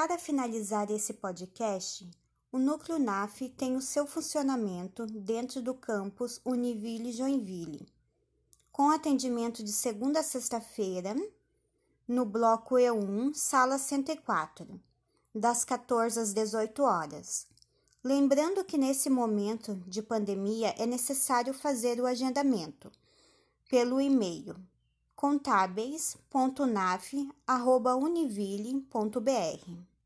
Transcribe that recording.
Para finalizar esse podcast, o Núcleo NAF tem o seu funcionamento dentro do campus Univille Joinville, com atendimento de segunda a sexta-feira, no bloco E1, sala 104, das 14 às 18 horas. Lembrando que nesse momento de pandemia é necessário fazer o agendamento pelo e-mail contábeis.naf.univille.br.